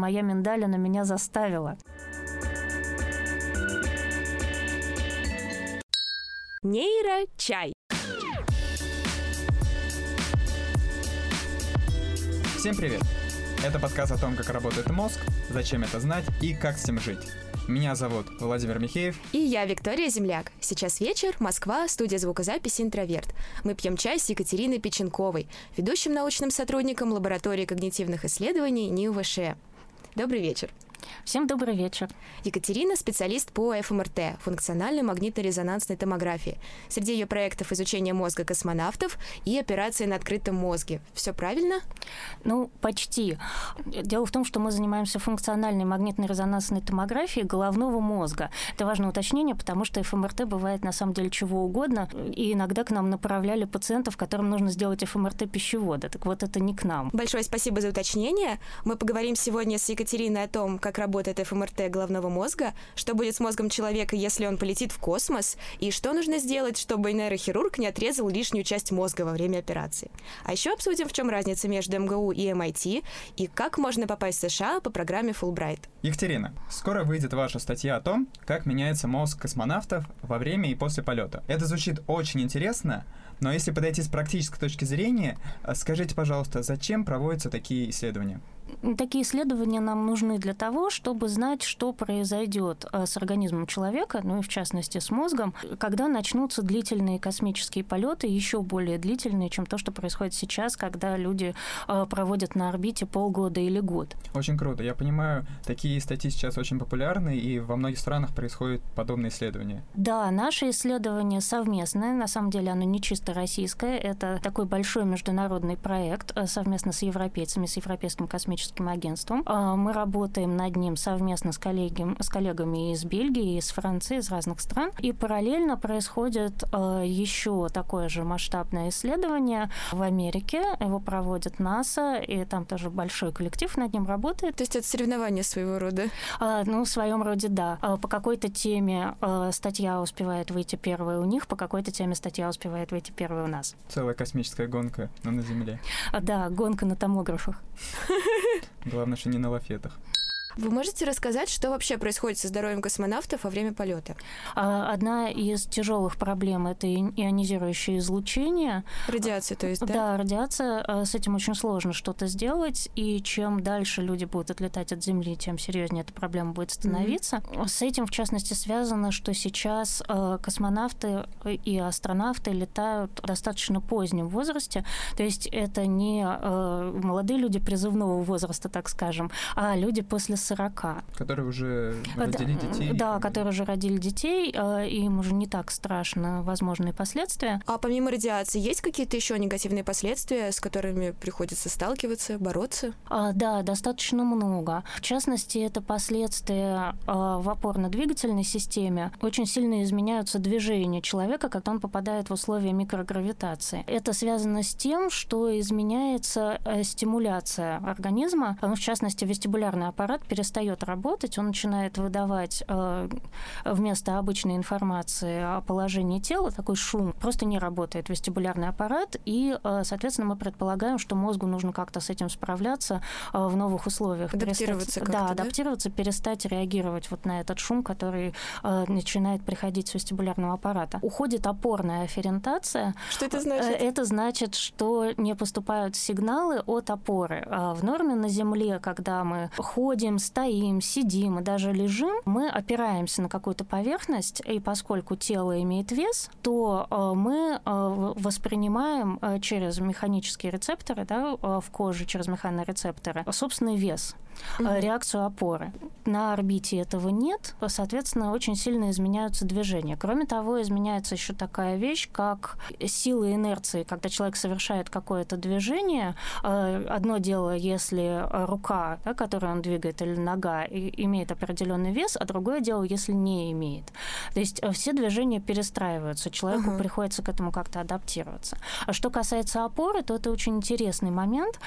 моя миндалина меня заставила. Нейрочай. Всем привет! Это подкаст о том, как работает мозг, зачем это знать и как с этим жить. Меня зовут Владимир Михеев. И я Виктория Земляк. Сейчас вечер, Москва, студия звукозаписи «Интроверт». Мы пьем чай с Екатериной Печенковой, ведущим научным сотрудником лаборатории когнитивных исследований НИУ-ВШЭ. Добрый вечер. Всем добрый вечер. Екатерина – специалист по ФМРТ, функциональной магнитно-резонансной томографии. Среди ее проектов изучение мозга космонавтов и операции на открытом мозге. Все правильно? Ну, почти. Дело в том, что мы занимаемся функциональной магнитно-резонансной томографией головного мозга. Это важное уточнение, потому что ФМРТ бывает на самом деле чего угодно, и иногда к нам направляли пациентов, которым нужно сделать ФМРТ пищевода. Так вот, это не к нам. Большое спасибо за уточнение. Мы поговорим сегодня с Екатериной о том, как работает ФМРТ головного мозга, что будет с мозгом человека, если он полетит в космос, и что нужно сделать, чтобы нейрохирург не отрезал лишнюю часть мозга во время операции. А еще обсудим, в чем разница между МГУ и MIT, и как можно попасть в США по программе Fulbright. Екатерина, скоро выйдет ваша статья о том, как меняется мозг космонавтов во время и после полета. Это звучит очень интересно, но если подойти с практической точки зрения, скажите, пожалуйста, зачем проводятся такие исследования? Такие исследования нам нужны для того, чтобы знать, что произойдет э, с организмом человека, ну и в частности с мозгом, когда начнутся длительные космические полеты, еще более длительные, чем то, что происходит сейчас, когда люди э, проводят на орбите полгода или год. Очень круто. Я понимаю, такие статьи сейчас очень популярны, и во многих странах происходят подобные исследования. Да, наше исследование совместное, на самом деле оно не чисто российское, это такой большой международный проект э, совместно с европейцами, с Европейским космическим космическим агентством. А, мы работаем над ним совместно с, коллеги, с коллегами из Бельгии, из Франции, из разных стран. И параллельно происходит а, еще такое же масштабное исследование в Америке. Его проводит НАСА, и там тоже большой коллектив над ним работает. То есть это соревнование своего рода? А, ну, в своем роде, да. По какой-то теме статья успевает выйти первой у них, по какой-то теме статья успевает выйти первой у нас. Целая космическая гонка, на Земле. Да, гонка на томографах. Главное, что не на лафетах. Вы можете рассказать, что вообще происходит со здоровьем космонавтов во время полета? А, одна из тяжелых проблем это ионизирующее излучение. Радиация, то есть, да? Да, радиация. А, с этим очень сложно что-то сделать, и чем дальше люди будут отлетать от Земли, тем серьезнее эта проблема будет становиться. Mm-hmm. С этим, в частности, связано, что сейчас а, космонавты и астронавты летают в достаточно позднем возрасте, то есть это не молодые люди призывного возраста, так скажем, а люди после 40. Которые уже родили да, детей. Да, которые уже родили детей, э, им уже не так страшно возможные последствия. А помимо радиации, есть какие-то еще негативные последствия, с которыми приходится сталкиваться, бороться? А, да, достаточно много. В частности, это последствия в опорно-двигательной системе. Очень сильно изменяются движения человека, когда он попадает в условия микрогравитации. Это связано с тем, что изменяется э, стимуляция организма, в частности, вестибулярный аппарат перестает работать, он начинает выдавать э, вместо обычной информации о положении тела такой шум. Просто не работает вестибулярный аппарат, и, э, соответственно, мы предполагаем, что мозгу нужно как-то с этим справляться э, в новых условиях. Адаптироваться перестать, Да, адаптироваться, перестать реагировать вот на этот шум, который начинает приходить с вестибулярного аппарата. Уходит опорная афферентация. Что это значит? Это значит, что не поступают сигналы от опоры. В норме на Земле, когда мы ходим, стоим, сидим и даже лежим, мы опираемся на какую-то поверхность, и поскольку тело имеет вес, то э, мы э, воспринимаем э, через механические рецепторы да, в коже, через механорецепторы, собственный вес mm-hmm. реакцию опоры. На орбите этого нет, соответственно, очень сильно изменяются движения. Кроме того, изменяется еще такая вещь, как сила инерции. Когда человек совершает какое-то движение, э, одно дело, если рука, да, которую он двигает, или нога, имеет определенный вес, а другое дело, если не имеет. То есть э, все движения перестраиваются, человеку uh-huh. приходится к этому как-то адаптироваться. А что касается опоры, то это очень интересный момент,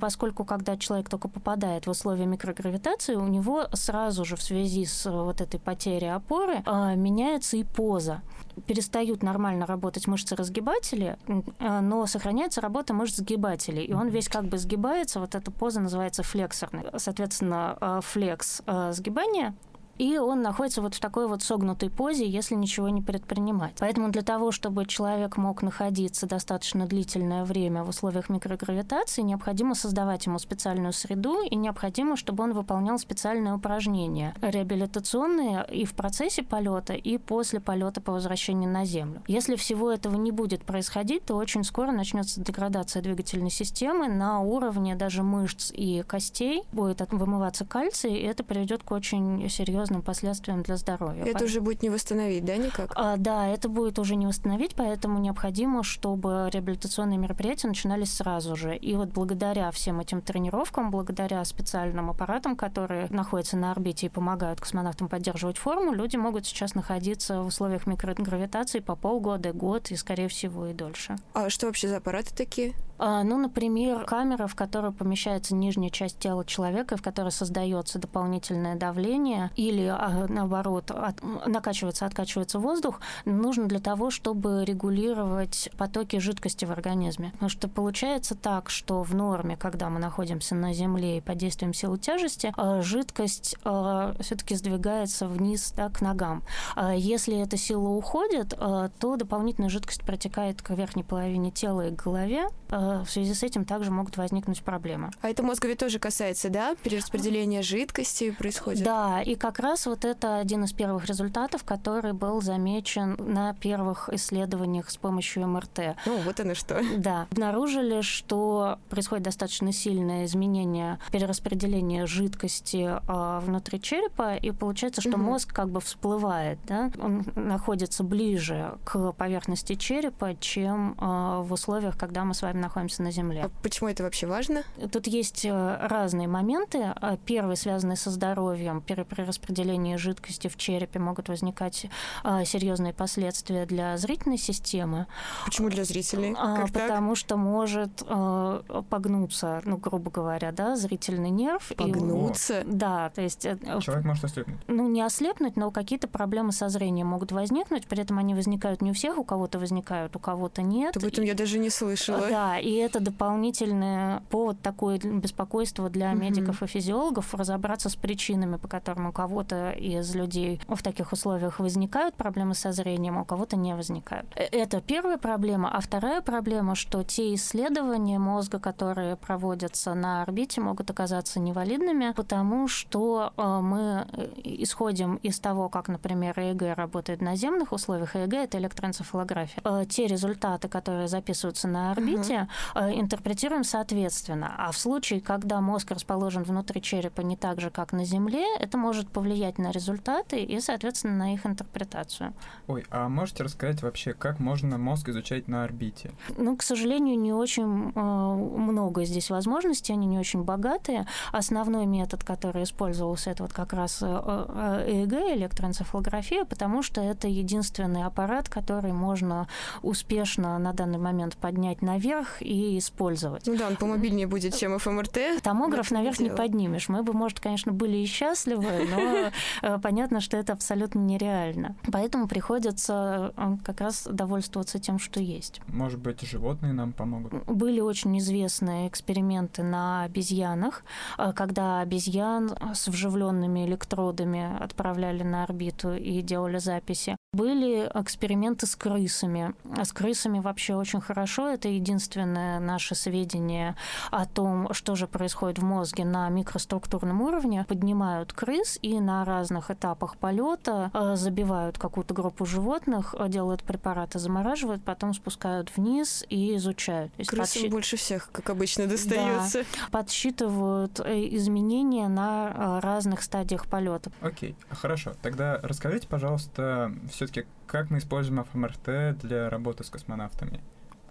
поскольку когда человек только попадает в условия условия микрогравитации, у него сразу же в связи с вот этой потерей опоры меняется и поза. Перестают нормально работать мышцы-разгибатели, но сохраняется работа мышц-сгибателей, и он весь как бы сгибается, вот эта поза называется флексорной. Соответственно, флекс сгибания и он находится вот в такой вот согнутой позе, если ничего не предпринимать. Поэтому для того, чтобы человек мог находиться достаточно длительное время в условиях микрогравитации, необходимо создавать ему специальную среду, и необходимо, чтобы он выполнял специальные упражнения реабилитационные и в процессе полета, и после полета по возвращению на Землю. Если всего этого не будет происходить, то очень скоро начнется деградация двигательной системы на уровне даже мышц и костей, будет вымываться кальций, и это приведет к очень серьезным серьезным последствиям для здоровья. Это уже будет не восстановить, да, никак? А, да, это будет уже не восстановить, поэтому необходимо, чтобы реабилитационные мероприятия начинались сразу же. И вот благодаря всем этим тренировкам, благодаря специальным аппаратам, которые находятся на орбите и помогают космонавтам поддерживать форму, люди могут сейчас находиться в условиях микрогравитации по полгода, год и, скорее всего, и дольше. А что вообще за аппараты такие? А, ну, например, камера, в которой помещается нижняя часть тела человека, в которой создается дополнительное давление, или а, наоборот от, накачивается, откачивается воздух, нужно для того, чтобы регулировать потоки жидкости в организме. Потому что получается так, что в норме, когда мы находимся на Земле и под действием силы тяжести, а, жидкость все-таки сдвигается вниз да, к ногам. Если эта сила уходит, то дополнительная жидкость протекает к верхней половине тела и к голове, в связи с этим также могут возникнуть проблемы. А это мозга ведь тоже касается, да? Перераспределение жидкости происходит? Да, и как раз вот это один из первых результатов, который был замечен на первых исследованиях с помощью МРТ. Ну, вот оно что. Да. Обнаружили, что происходит достаточно сильное изменение перераспределения жидкости э, внутри черепа, и получается, что угу. мозг как бы всплывает, да? Он находится ближе к поверхности черепа, чем э, в условиях, когда мы с вами находимся на Земле. А почему это вообще важно? Тут есть э, разные моменты. А первый, связанный со здоровьем, при распределении жидкости в черепе могут возникать а, серьезные последствия для зрительной системы. Почему для зрителей? А, как Потому так? что может погнуться, ну, грубо говоря, да, зрительный нерв. Погнуться? И, да, то есть... Э, Человек может ослепнуть. Ну, не ослепнуть, но какие-то проблемы со зрением могут возникнуть, при этом они возникают не у всех, у кого-то возникают, у кого-то нет. Об этом и... я даже не слышала. Да, и это дополнительный повод такое беспокойство для mm-hmm. медиков и физиологов разобраться с причинами, по которым у кого-то из людей в таких условиях возникают проблемы со зрением, а у кого-то не возникают. Э, это первая проблема. А вторая проблема, что те исследования мозга, которые проводятся на орбите, могут оказаться невалидными, потому что э, мы э, исходим из того, как, например, ЭЭГ работает в наземных условиях. ЭЭГ — это электроэнцефалография. Те результаты, которые записываются на орбите, Э, интерпретируем соответственно. А в случае, когда мозг расположен внутри черепа не так же, как на Земле, это может повлиять на результаты и, соответственно, на их интерпретацию. Ой, а можете рассказать вообще, как можно мозг изучать на орбите? Ну, к сожалению, не очень э, много здесь возможностей, они не очень богатые. Основной метод, который использовался, это вот как раз э, ЭЭГ, электроэнцефалография, потому что это единственный аппарат, который можно успешно на данный момент поднять наверх и использовать. Ну да, он помобильнее будет, чем ФМРТ. Томограф наверх не поднимешь. Мы бы, может, конечно, были и счастливы, но э, понятно, что это абсолютно нереально. Поэтому приходится э, как раз довольствоваться тем, что есть. Может быть, животные нам помогут? Были очень известные эксперименты на обезьянах, э, когда обезьян с вживленными электродами отправляли на орбиту и делали записи. Были эксперименты с крысами. А с крысами вообще очень хорошо. Это единственное наше сведение о том, что же происходит в мозге на микроструктурном уровне. Поднимают крыс и на разных этапах полета э, забивают какую-то группу животных, делают препараты, замораживают, потом спускают вниз и изучают. Крысам подсчит... больше всех, как обычно, достается. Да, подсчитывают э, изменения на э, разных стадиях полета. Окей, хорошо. Тогда расскажите, пожалуйста, все все-таки как мы используем ФМРТ для работы с космонавтами?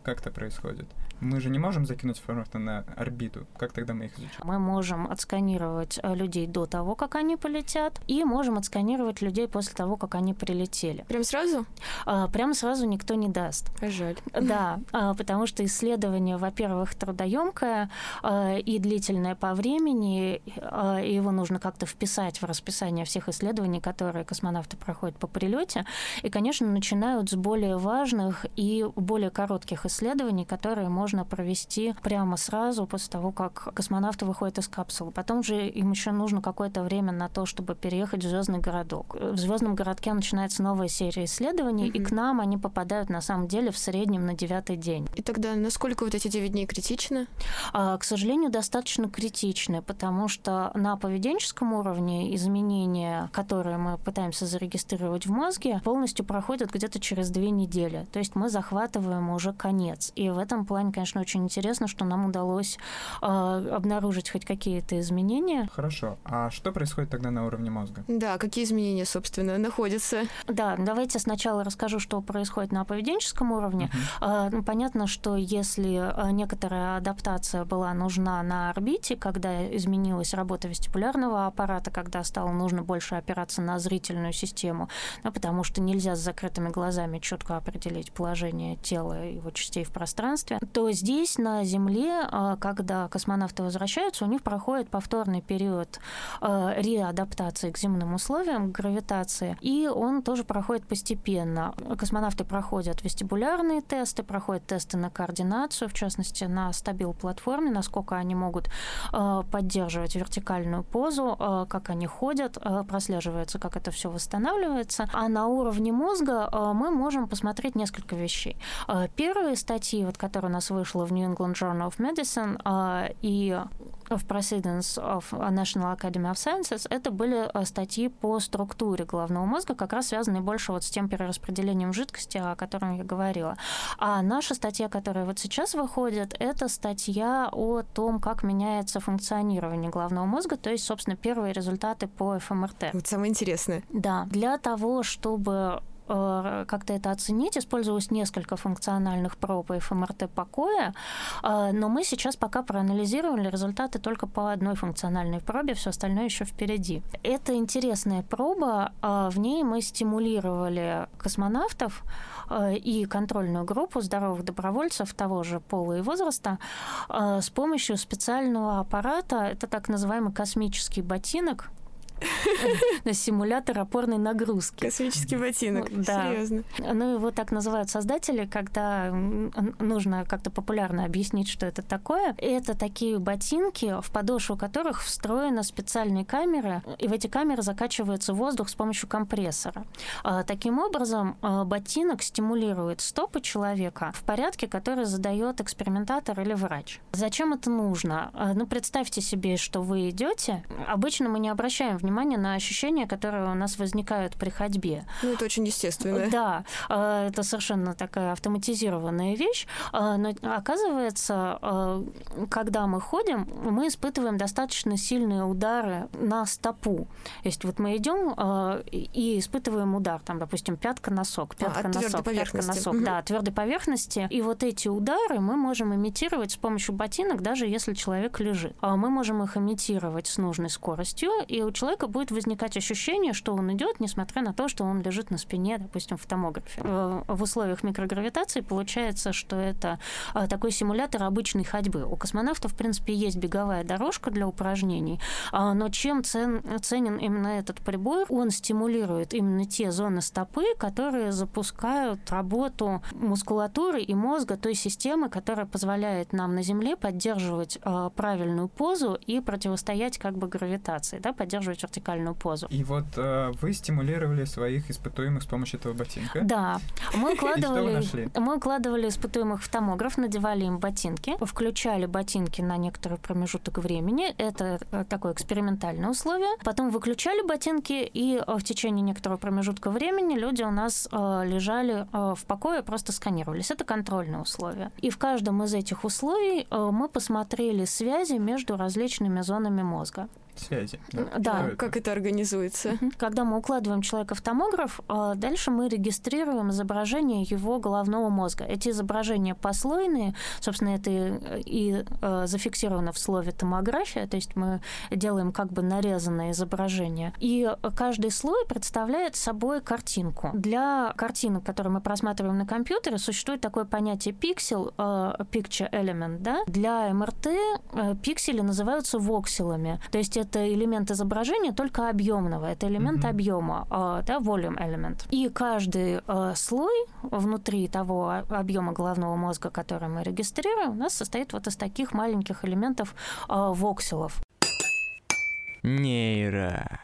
Как это происходит? Мы же не можем закинуть астронавта на орбиту. Как тогда мы их изучим? Мы можем отсканировать э, людей до того, как они полетят, и можем отсканировать людей после того, как они прилетели. Прям сразу? А, прям сразу никто не даст. Жаль. Да, а, потому что исследование, во-первых, трудоемкое а, и длительное по времени, а, и его нужно как-то вписать в расписание всех исследований, которые космонавты проходят по прилете. И, конечно, начинают с более важных и более коротких исследований, которые можно провести прямо сразу после того, как космонавты выходят из капсулы. Потом же им еще нужно какое-то время на то, чтобы переехать в звездный городок. В звездном городке начинается новая серия исследований, mm-hmm. и к нам они попадают на самом деле в среднем на девятый день. И тогда насколько вот эти девять дней критичны? А, к сожалению, достаточно критичны, потому что на поведенческом уровне изменения, которые мы пытаемся зарегистрировать в мозге, полностью проходят где-то через две недели. То есть мы захватываем уже конец. И в этом плане, конечно, очень интересно, что нам удалось э, обнаружить хоть какие-то изменения. Хорошо. А что происходит тогда на уровне мозга? Да, какие изменения, собственно, находятся? Да, давайте сначала расскажу, что происходит на поведенческом уровне. Uh-huh. Э, понятно, что если некоторая адаптация была нужна на орбите, когда изменилась работа вестибулярного аппарата, когда стало нужно больше опираться на зрительную систему, ну, потому что нельзя с закрытыми глазами четко определить положение тела и его частей в пространстве, то здесь на Земле, а, когда космонавты возвращаются, у них проходит повторный период а, реадаптации к земным условиям, к гравитации, и он тоже проходит постепенно. Космонавты проходят вестибулярные тесты, проходят тесты на координацию, в частности, на стабил-платформе, насколько они могут а, поддерживать вертикальную позу, как они ходят, прослеживается, как это все восстанавливается. А на уровне мозга мы можем посмотреть несколько вещей. Первые статьи, вот, которые у нас вышла в New England Journal of Medicine и в Proceedings of National Academy of Sciences, это были статьи по структуре головного мозга, как раз связанные больше вот с тем перераспределением жидкости, о котором я говорила. А наша статья, которая вот сейчас выходит, это статья о том, как меняется функционирование головного мозга, то есть, собственно, первые результаты по ФМРТ. Вот самое интересное. Да. Для того, чтобы как-то это оценить. Использовалось несколько функциональных проб и ФМРТ покоя, э, но мы сейчас пока проанализировали результаты только по одной функциональной пробе, все остальное еще впереди. Это интересная проба, э, в ней мы стимулировали космонавтов и контрольную группу здоровых добровольцев того же пола и возраста с помощью специального аппарата, это так называемый космический ботинок, на симулятор опорной нагрузки. Космический ботинок. Да. Серьезно. Ну, его так называют создатели, когда нужно как-то популярно объяснить, что это такое. Это такие ботинки, в подошву которых встроены специальные камеры, и в эти камеры закачивается воздух с помощью компрессора. А, таким образом, а, ботинок стимулирует стопы человека в порядке, который задает экспериментатор или врач. Зачем это нужно? А, ну, представьте себе, что вы идете. Обычно мы не обращаем внимание на ощущения, которые у нас возникают при ходьбе. Ну, это очень естественно. Да, э, это совершенно такая автоматизированная вещь, э, но оказывается, э, когда мы ходим, мы испытываем достаточно сильные удары на стопу. То есть вот мы идем и испытываем удар, там, допустим, пятка-носок, пятка-носок, а, пятка-носок, угу. да, твердой поверхности. И вот эти удары мы можем имитировать с помощью ботинок, даже если человек лежит. А мы можем их имитировать с нужной скоростью, и у человека человека будет возникать ощущение, что он идет, несмотря на то, что он лежит на спине, допустим, в томографе. В условиях микрогравитации получается, что это а, такой симулятор обычной ходьбы. У космонавтов, в принципе, есть беговая дорожка для упражнений, а, но чем цен, ценен именно этот прибор? Он стимулирует именно те зоны стопы, которые запускают работу мускулатуры и мозга той системы, которая позволяет нам на Земле поддерживать а, правильную позу и противостоять как бы гравитации, да, поддерживать вертикальную позу. И вот э, вы стимулировали своих испытуемых с помощью этого ботинка? Да. Мы укладывали, мы укладывали испытуемых в томограф, надевали им ботинки, включали ботинки на некоторый промежуток времени. Это э, такое экспериментальное условие. Потом выключали ботинки, и э, в течение некоторого промежутка времени люди у нас э, лежали в покое, просто сканировались. Это контрольные условия. И в каждом из этих условий мы посмотрели связи между различными зонами мозга. Связи. Да. Это? Как это организуется? Когда мы укладываем человека в томограф, а, дальше мы регистрируем изображение его головного мозга. Эти изображения послойные, собственно, это и а, зафиксировано в слове томография, то есть мы делаем как бы нарезанное изображение. И каждый слой представляет собой картинку. Для картинок, которые мы просматриваем на компьютере, существует такое понятие пиксель, а, picture element, да? Для МРТ пиксели называются вокселами. То есть это элемент изображения только объемного, это элемент mm-hmm. объема, а, да, volume element. И каждый э, слой внутри того объема головного мозга, который мы регистрируем, у нас состоит вот из таких маленьких элементов э, вокселов. Нейро.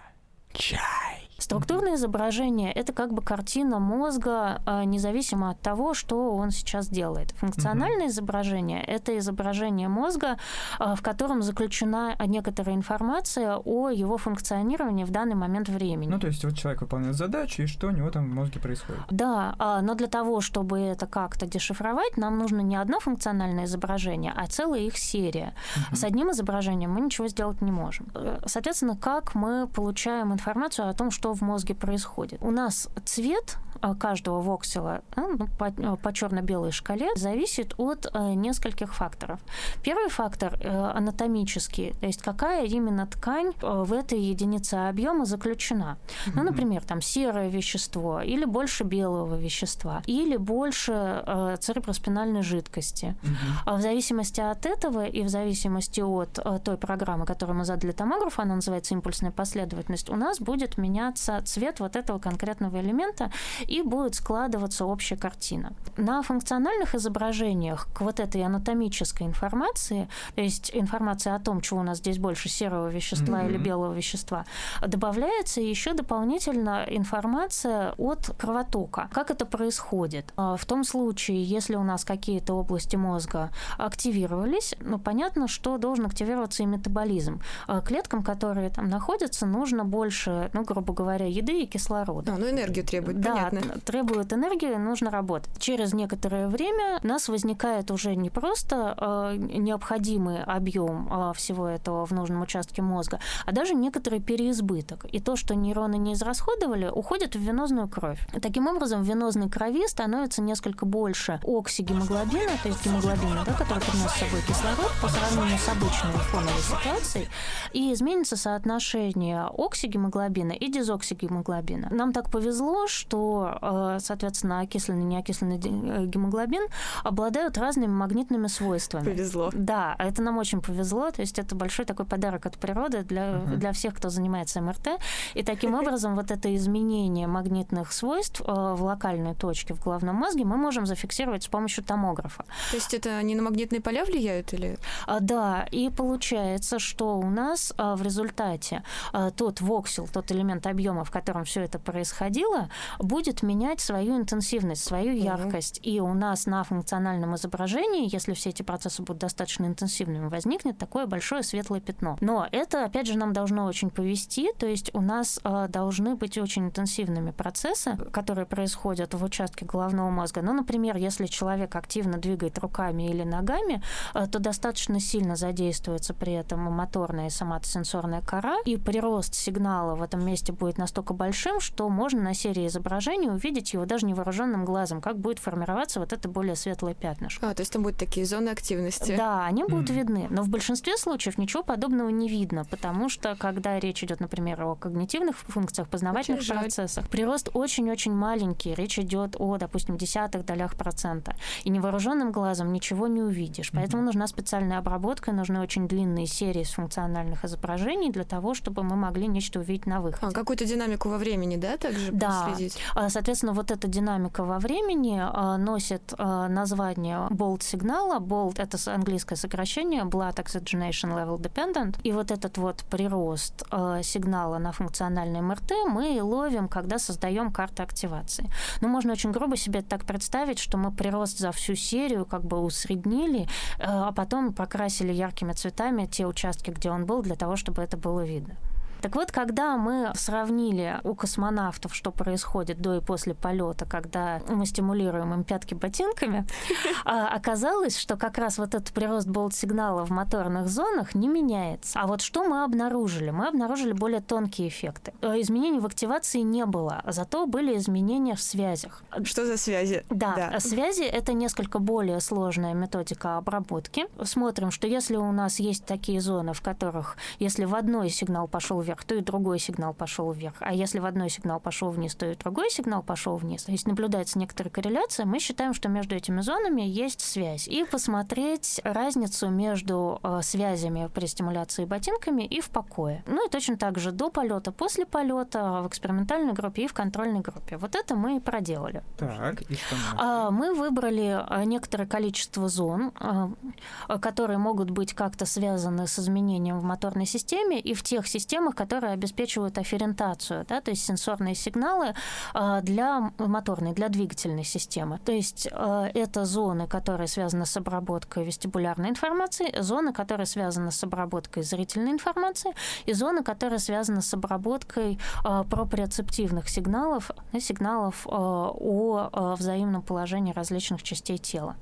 Чай. Структурное изображение — это как бы картина мозга, а, независимо от того, что он сейчас делает. Функциональное mm-hmm. изображение — это изображение мозга, а, в котором заключена некоторая информация о его функционировании в данный момент времени. Ну, то есть вот человек выполняет задачу, и что у него там в мозге происходит. Да, а, но для того, чтобы это как-то дешифровать, нам нужно не одно функциональное изображение, а целая их серия. Mm-hmm. С одним изображением мы ничего сделать не можем. Э, соответственно, как мы получаем информацию о том, что в мозге происходит. У нас цвет а, каждого воксела ну, по, а, по черно-белой шкале зависит от э, нескольких факторов. Первый фактор э, анатомический, то есть какая именно ткань э, в этой единице объема заключена. Ну, например, там серое вещество или больше белого вещества или больше цереброспинальной жидкости. Mm-hmm. В зависимости от этого и в зависимости от той программы, которую мы задали томографу, она называется импульсная последовательность, у нас будет меняться цвет вот этого конкретного элемента и будет складываться общая картина. На функциональных изображениях к вот этой анатомической информации, то есть информация о том, чего у нас здесь больше серого вещества mm-hmm. или белого вещества, добавляется еще дополнительно информация от кровотока. Как это происходит? А, в том случае, если у нас какие-то области мозга активировались, ну, понятно, что должен активироваться и метаболизм. А, клеткам, которые там находятся, нужно больше, ну, грубо говоря, еды и кислорода. А, ну, энергию требует, да, понятно требует энергии, нужно работать. Через некоторое время у нас возникает уже не просто э, необходимый объем э, всего этого в нужном участке мозга, а даже некоторый переизбыток. И то, что нейроны не израсходовали, уходит в венозную кровь. Таким образом, в венозной крови становится несколько больше оксигемоглобина, то есть гемоглобина, да, который приносит с собой кислород по сравнению с обычной фоновой ситуацией, и изменится соотношение оксигемоглобина и дезоксигемоглобина. Нам так повезло, что Э, соответственно, окисленный и неокисленный э, гемоглобин обладают разными магнитными свойствами. Повезло. Да, это нам очень повезло. То есть это большой такой подарок от природы для, угу. для всех, кто занимается МРТ. И таким образом вот это изменение магнитных свойств э, в локальной точке в головном мозге мы можем зафиксировать с помощью томографа. То есть это они на магнитные поля влияют или? А, да, и получается, что у нас в результате тот воксел, тот элемент объема, в котором все это происходило, будет менять свою интенсивность, свою яркость. И у нас на функциональном изображении, если все эти процессы будут достаточно интенсивными, возникнет такое большое светлое пятно. Но это, опять же, нам должно очень повести, то есть у нас э, должны быть очень интенсивными процессы, которые происходят в участке головного мозга. Ну, например, если человек активно двигает руками или ногами, э, то достаточно сильно задействуется при этом моторная и соматосенсорная кора, и прирост сигнала в этом месте будет настолько большим, что можно на серии изображений увидеть его даже невооруженным глазом, как будет формироваться вот это более светлое пятнышко. А, то есть там будут такие зоны активности. Да, они будут mm. видны. Но в большинстве случаев ничего подобного не видно, потому что, когда речь идет, например, о когнитивных функциях, познавательных очень процессах, прирост очень-очень маленький. Речь идет о, допустим, десятых долях процента. И невооруженным глазом ничего не увидишь. Поэтому mm-hmm. нужна специальная обработка, нужны очень длинные серии с функциональных изображений для того, чтобы мы могли нечто увидеть на выходе. А, какую-то динамику во времени, да, также да. проследить? А, Соответственно, вот эта динамика во времени а, носит а, название BOLT сигнала. BOLT — это английское сокращение Blood Oxygenation Level Dependent. И вот этот вот прирост сигнала на функциональный МРТ мы ловим, когда создаем карты активации. Но ну, можно очень грубо себе так представить, что мы прирост за всю серию как бы усреднили, а потом покрасили яркими цветами те участки, где он был, для того, чтобы это было видно. Так вот, когда мы сравнили у космонавтов, что происходит до и после полета, когда мы стимулируем им пятки ботинками, а, оказалось, что как раз вот этот прирост болт-сигнала в моторных зонах не меняется. А вот что мы обнаружили? Мы обнаружили более тонкие эффекты. Э, изменений в активации не было, зато были изменения в связях. Что за связи? Да, да. связи — это несколько более сложная методика обработки. Смотрим, что если у нас есть такие зоны, в которых, если в одной сигнал пошел вверх, то и другой сигнал пошел вверх, а если в одной сигнал пошел вниз, то и другой сигнал пошел вниз. То есть наблюдается некоторая корреляция, мы считаем, что между этими зонами есть связь. И посмотреть разницу между э, связями при стимуляции ботинками и в покое. Ну и точно так же до полета, после полета, в экспериментальной группе и в контрольной группе. Вот это мы и проделали. Так, и что мы? А, мы выбрали а, некоторое количество зон, а, которые могут быть как-то связаны с изменением в моторной системе и в тех системах, которые обеспечивают афферентацию, да, то есть сенсорные сигналы для моторной, для двигательной системы. То есть это зоны, которые связаны с обработкой вестибулярной информации, зоны, которые связаны с обработкой зрительной информации и зоны, которые связаны с обработкой проприоцептивных сигналов, сигналов о взаимном положении различных частей тела.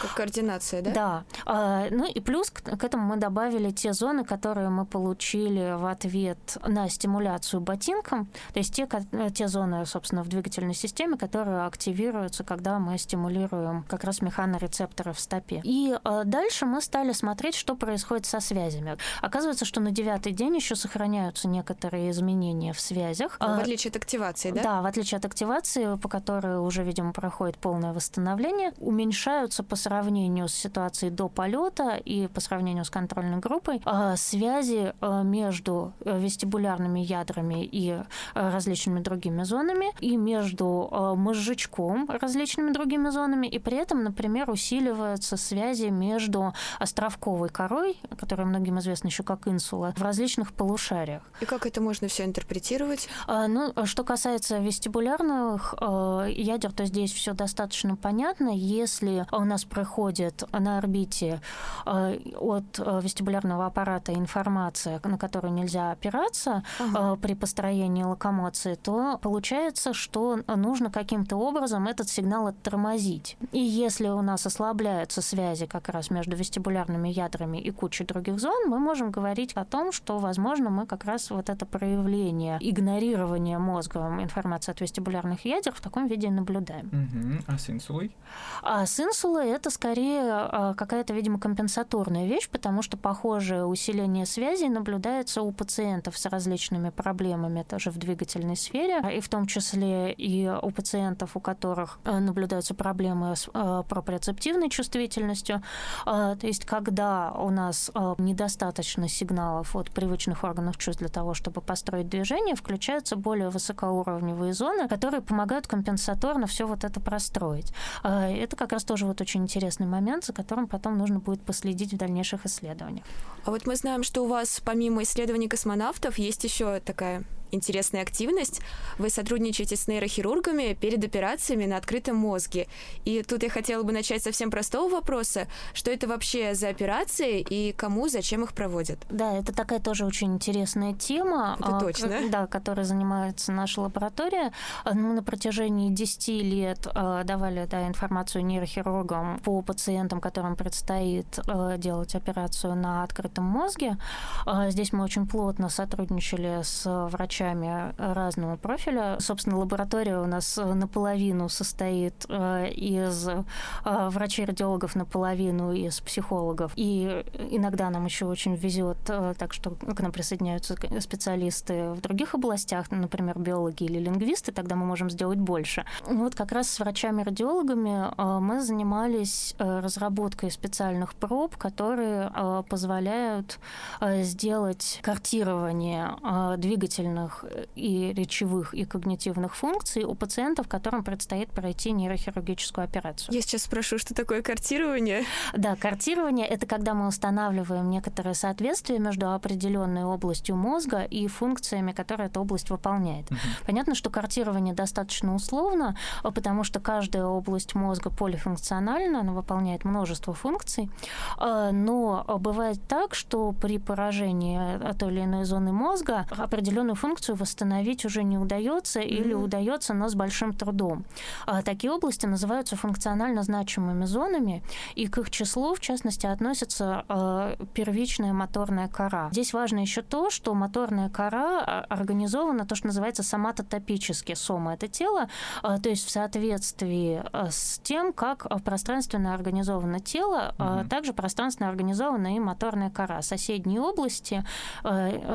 Как координация, да? Да. А, ну и плюс к этому мы добавили те зоны, которые мы получили в ответ на стимуляцию ботинком, то есть те, те зоны, собственно, в двигательной системе, которые активируются, когда мы стимулируем как раз механорецепторы в стопе. И а, дальше мы стали смотреть, что происходит со связями. Оказывается, что на девятый день еще сохраняются некоторые изменения в связях. В отличие от активации, да? Да, в отличие от активации, по которой уже, видимо, проходит полное восстановление, уменьшаются по сравнению с ситуацией до полета и по сравнению с контрольной группой а, связи а, между э, вестибулярными ядрами и э, различными другими зонами, и между а, мозжечком различными другими зонами, и при этом, например, усиливаются связи между островковой корой, которая многим известна еще как инсула, в различных полушариях. И как это можно все интерпретировать? Ну, что касается вестибулярных ядер, то здесь все достаточно понятно. Если у нас проходит на орбите э, от э, вестибулярного аппарата информация, на которую нельзя опираться ага. Э, при построении локомоции, то получается, что нужно каким-то образом этот сигнал оттормозить. И если у нас ослабляются связи как раз между вестибулярными ядрами и кучей других зон, мы можем говорить о том, что, возможно, мы как раз вот это проявление игнорирования мозгом информации от вестибулярных ядер в таком виде наблюдаем. Угу. А с инсулой? А с инсулой это скорее а, какая-то, видимо, компенсаторная вещь, потому что похожее усиление связей наблюдается у пациентов с различными проблемами тоже в двигательной сфере, и в том числе и у пациентов, у которых а, наблюдаются проблемы с а, проприоцептивной чувствительностью. То есть, когда у нас недостаточно сигналов от привычных органов чувств для того, чтобы построить движение, включаются более высокоуровневые зоны, которые помогают компенсаторно все вот это простроить. Это как раз тоже вот очень интересный момент, за которым потом нужно будет последить в дальнейших исследованиях. А вот мы знаем, что у вас помимо исследований космонавтов есть еще такая интересная активность. Вы сотрудничаете с нейрохирургами перед операциями на открытом мозге. И тут я хотела бы начать совсем простого вопроса. Что это вообще за операции и кому, зачем их проводят? Да, это такая тоже очень интересная тема. Это точно. Да, которой занимается наша лаборатория. Мы на протяжении 10 лет а, давали да, информацию нейрохирургам по пациентам, которым предстоит а, делать операцию на открытом мозге. А, здесь мы очень плотно сотрудничали с врачами врачами разного профиля. Собственно, лаборатория у нас наполовину состоит э, из э, врачей-радиологов, наполовину из психологов. И иногда нам еще очень везет, э, так что к нам присоединяются специалисты в других областях, например, биологи или лингвисты, тогда мы можем сделать больше. Вот как раз с врачами-радиологами мы занимались разработкой специальных проб, которые позволяют сделать картирование двигательных моторных и речевых и когнитивных функций у пациентов, которым предстоит пройти нейрохирургическую операцию. Я сейчас спрошу, что такое картирование? Да, картирование — это когда мы устанавливаем некоторое соответствие между определенной областью мозга и функциями, которые эта область выполняет. Uh-huh. Понятно, что картирование достаточно условно, потому что каждая область мозга полифункциональна, она выполняет множество функций, но бывает так, что при поражении той или иной зоны мозга определенную функцию восстановить уже не удается mm-hmm. или удается, но с большим трудом. А такие области называются функционально значимыми зонами, и к их числу, в частности, относится э, первичная моторная кора. Здесь важно еще то, что моторная кора а, организована то, что называется соматотопически. Сома — это тело, э, то есть в соответствии э, с тем, как пространственно организовано тело, mm-hmm. также пространственно организована и моторная кора. Соседние области,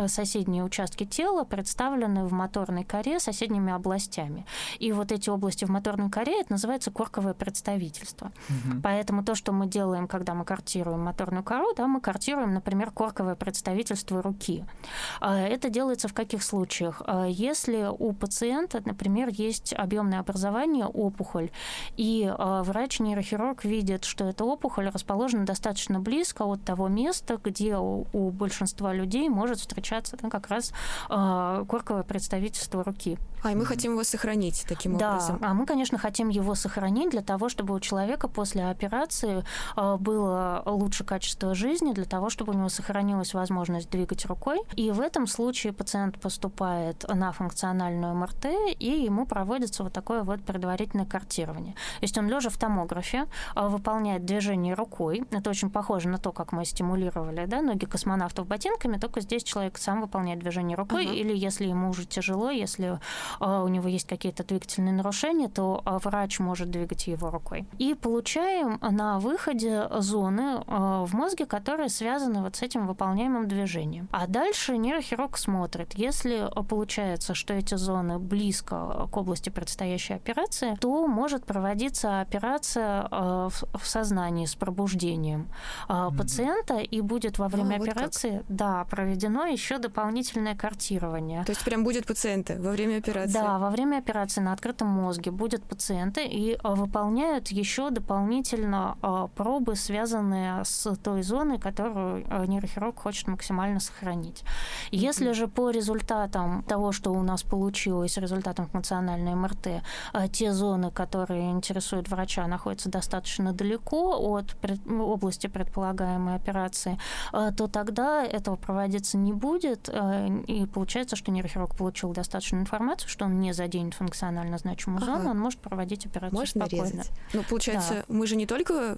соседние участки тела представлены в моторной коре соседними областями. И вот эти области в моторной коре, это называется корковое представительство. Угу. Поэтому то, что мы делаем, когда мы картируем моторную кору, да, мы картируем, например, корковое представительство руки. А это делается в каких случаях? А если у пациента, например, есть объемное образование, опухоль, и а, врач-нейрохирург видит, что эта опухоль расположена достаточно близко от того места, где у, у большинства людей может встречаться да, как раз корковое представительство руки. А, и мы хотим его сохранить таким да, образом. Да, а мы, конечно, хотим его сохранить для того, чтобы у человека после операции а, было лучше качество жизни, для того, чтобы у него сохранилась возможность двигать рукой. И в этом случае пациент поступает на функциональную МРТ, и ему проводится вот такое вот предварительное картирование. То есть он лежа в томографе а, выполняет движение рукой. Это очень похоже на то, как мы стимулировали да, ноги космонавтов ботинками, только здесь человек сам выполняет движение рукой, uh-huh. или если ему уже тяжело, если у него есть какие-то двигательные нарушения, то а, врач может двигать его рукой. И получаем на выходе зоны а, в мозге, которые связаны вот с этим выполняемым движением. А дальше нейрохирург смотрит. Если получается, что эти зоны близко к области предстоящей операции, то может проводиться операция в сознании с пробуждением пациента, и будет во время а, вот операции, как. да, проведено еще дополнительное картирование. То есть прям будет пациента во время операции? Операции? Да, во время операции на открытом мозге будет пациенты и а, выполняют еще дополнительно а, пробы, связанные с той зоной, которую а, нейрохирург хочет максимально сохранить. Если же по результатам того, что у нас получилось, результатам функциональной МРТ, те зоны, которые интересуют врача, находятся достаточно далеко от области предполагаемой операции, то тогда этого проводиться не будет, и получается, что нейрохирург получил достаточную информацию, что он не заденет функционально значимую ага. зону, он может проводить операцию Можно спокойно. резать. Ну, получается, да. мы же не только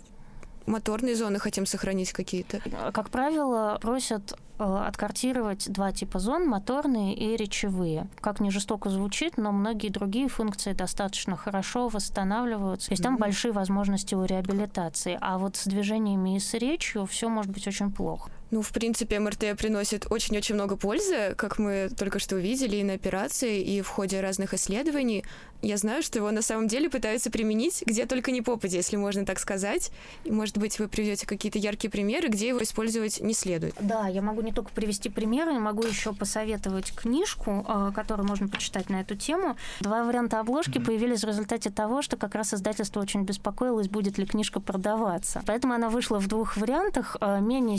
моторные зоны хотим сохранить какие-то? Как правило, просят э, откартировать два типа зон, моторные и речевые. Как не жестоко звучит, но многие другие функции достаточно хорошо восстанавливаются. То есть там mm-hmm. большие возможности у реабилитации. А вот с движениями и с речью все может быть очень плохо. Ну, в принципе, МРТ приносит очень-очень много пользы, как мы только что увидели и на операции, и в ходе разных исследований. Я знаю, что его на самом деле пытаются применить где только не попадя, если можно так сказать. И, может быть, вы приведете какие-то яркие примеры, где его использовать не следует. Да, я могу не только привести примеры, я могу еще посоветовать книжку, а, которую можно почитать на эту тему. Два варианта обложки mm-hmm. появились в результате того, что как раз издательство очень беспокоилось, будет ли книжка продаваться. Поэтому она вышла в двух вариантах, а, менее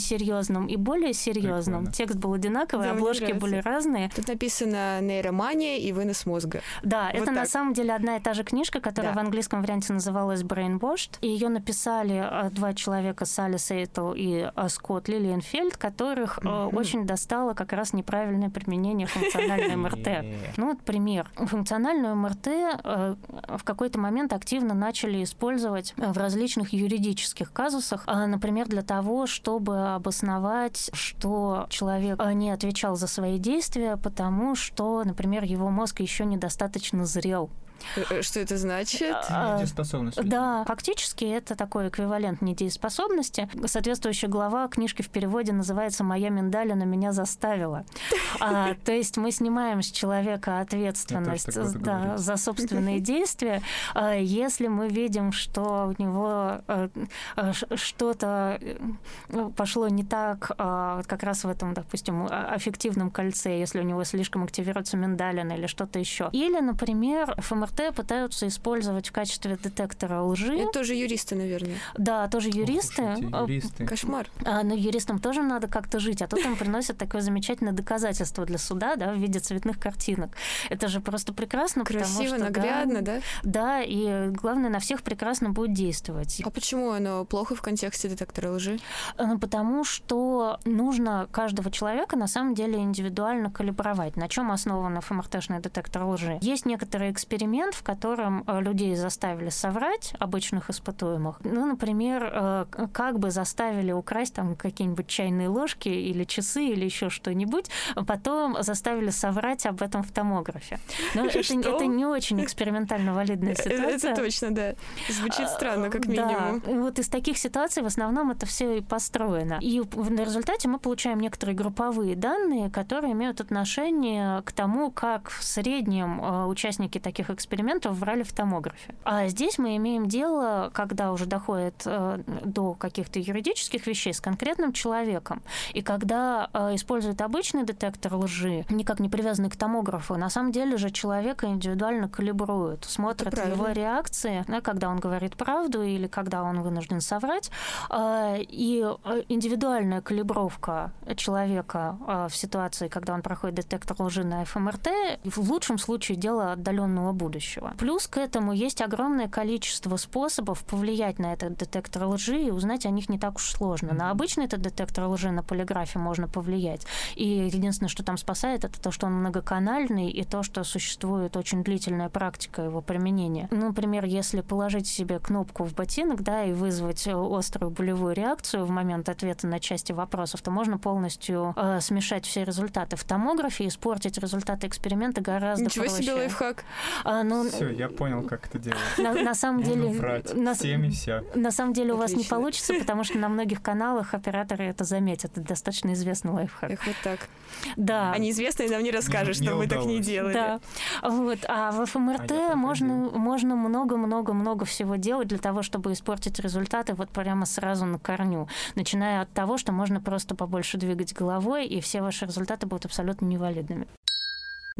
серьезном и более серьезном. Прикольно. Текст был одинаковый, да, обложки были разные. Тут написано нейромания и вынос мозга. Да, вот это так. на самом деле одна и та же книжка, которая да. в английском варианте называлась Brainwashed. И ее написали э, два человека, Салли Сейтл и э, Скотт Лилиенфельд, которых mm-hmm. очень достало как раз неправильное применение функциональной МРТ. Ну вот пример. Функциональную МРТ в какой-то момент активно начали использовать в различных юридических казусах, например, для того, чтобы обосновать, что человек не отвечал за свои действия, потому что, например, его мозг еще недостаточно зрел Что это значит? А, Недееспособность. Да, фактически это такой эквивалент недееспособности. Соответствующая глава книжки в переводе называется «Моя миндалина меня заставила». А, то есть мы снимаем с человека ответственность тоже да, за собственные действия. А, Если мы видим, что у него э, э, что-то э, пошло не так, а, вот как раз в этом, допустим, а- аффективном кольце, если у него слишком активируется миндалина или что-то еще. Или, например, ФМРТ пытаются использовать в качестве детектора лжи. Это тоже юристы, наверное. Да, тоже юристы. Ох А, юристы. Кошмар. а, но юристам тоже надо как-то жить, а тут им приносят такое замечательное доказательство для суда, да, в виде цветных картинок. Это же просто прекрасно, потому Красиво, что, да, наглядно, да? Да, и главное, на всех прекрасно будет действовать. А почему оно плохо в контексте детектора лжи? Ну, Потому что нужно каждого человека на самом деле индивидуально калибровать. На чем основан ФМРТшный детектор лжи? Есть некоторый эксперимент, в котором э, людей заставили соврать, обычных испытуемых. Ну, например, э, как бы заставили украсть там какие-нибудь чайные ложки или часы или еще что-нибудь, а потом заставили соврать об этом в томографе. Но это, Что? это не очень экспериментально валидная ситуация. Это точно, да. Звучит странно, как А, Да, минимум. и вот из таких ситуаций в основном это все и построено. И в результате мы получаем некоторые групповые данные, которые имеют отношение к тому, как в среднем э, участники таких экспериментов врали в томографе. А здесь мы имеем дело, когда уже доходит э, до каких-то юридических вещей, с конкретным человеком. И когда э, используют обычный детектор лжи, никак не привязанный к томографу, на самом деле же человека индивидуально калибруют, смотрят его реакции, да, когда он говорит правду или когда он вынужден соврать. А, И э, индивидуальная калибровка человека в ситуации, когда он проходит детектор лжи на ФМРТ, в лучшем случае дело отдаленного будущего. Плюс к этому есть огромное количество способов повлиять на этот детектор лжи и узнать о них не так уж сложно. На обычный этот детектор лжи на полиграфе можно повлиять. И единственное, что там спасает, это то, что он многоканальный, и то, что существует очень длительная практика его применения. Ну, например, если положить себе кнопку в ботинок, да, и вызвать острую болевую реакцию в момент ответа на части вопросов, то можно полностью э, смешать все результаты в томографе и испортить результаты эксперимента гораздо Ничего проще. себе лайфхак. А, ну, Все, я понял, как это делать. на, на самом Буду деле... врать на- всем и вся. на самом деле у вас не Отлично. получится, потому что на многих каналах операторы это заметят. Это достаточно известный лайфхак. Эх, вот так. Да. А неизвестный нам не расскажет, Не- что не мы так не делали. Да. Вот. А в ФМРТ А можно, можно много-много-много всего делать для того, чтобы испортить результаты вот прямо сразу на корню. Начиная от того, что можно просто побольше двигать головой, и все ваши результаты будут абсолютно невалидными.